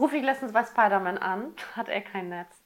Ruf ich letztens bei Spider-Man an, hat er kein Netz.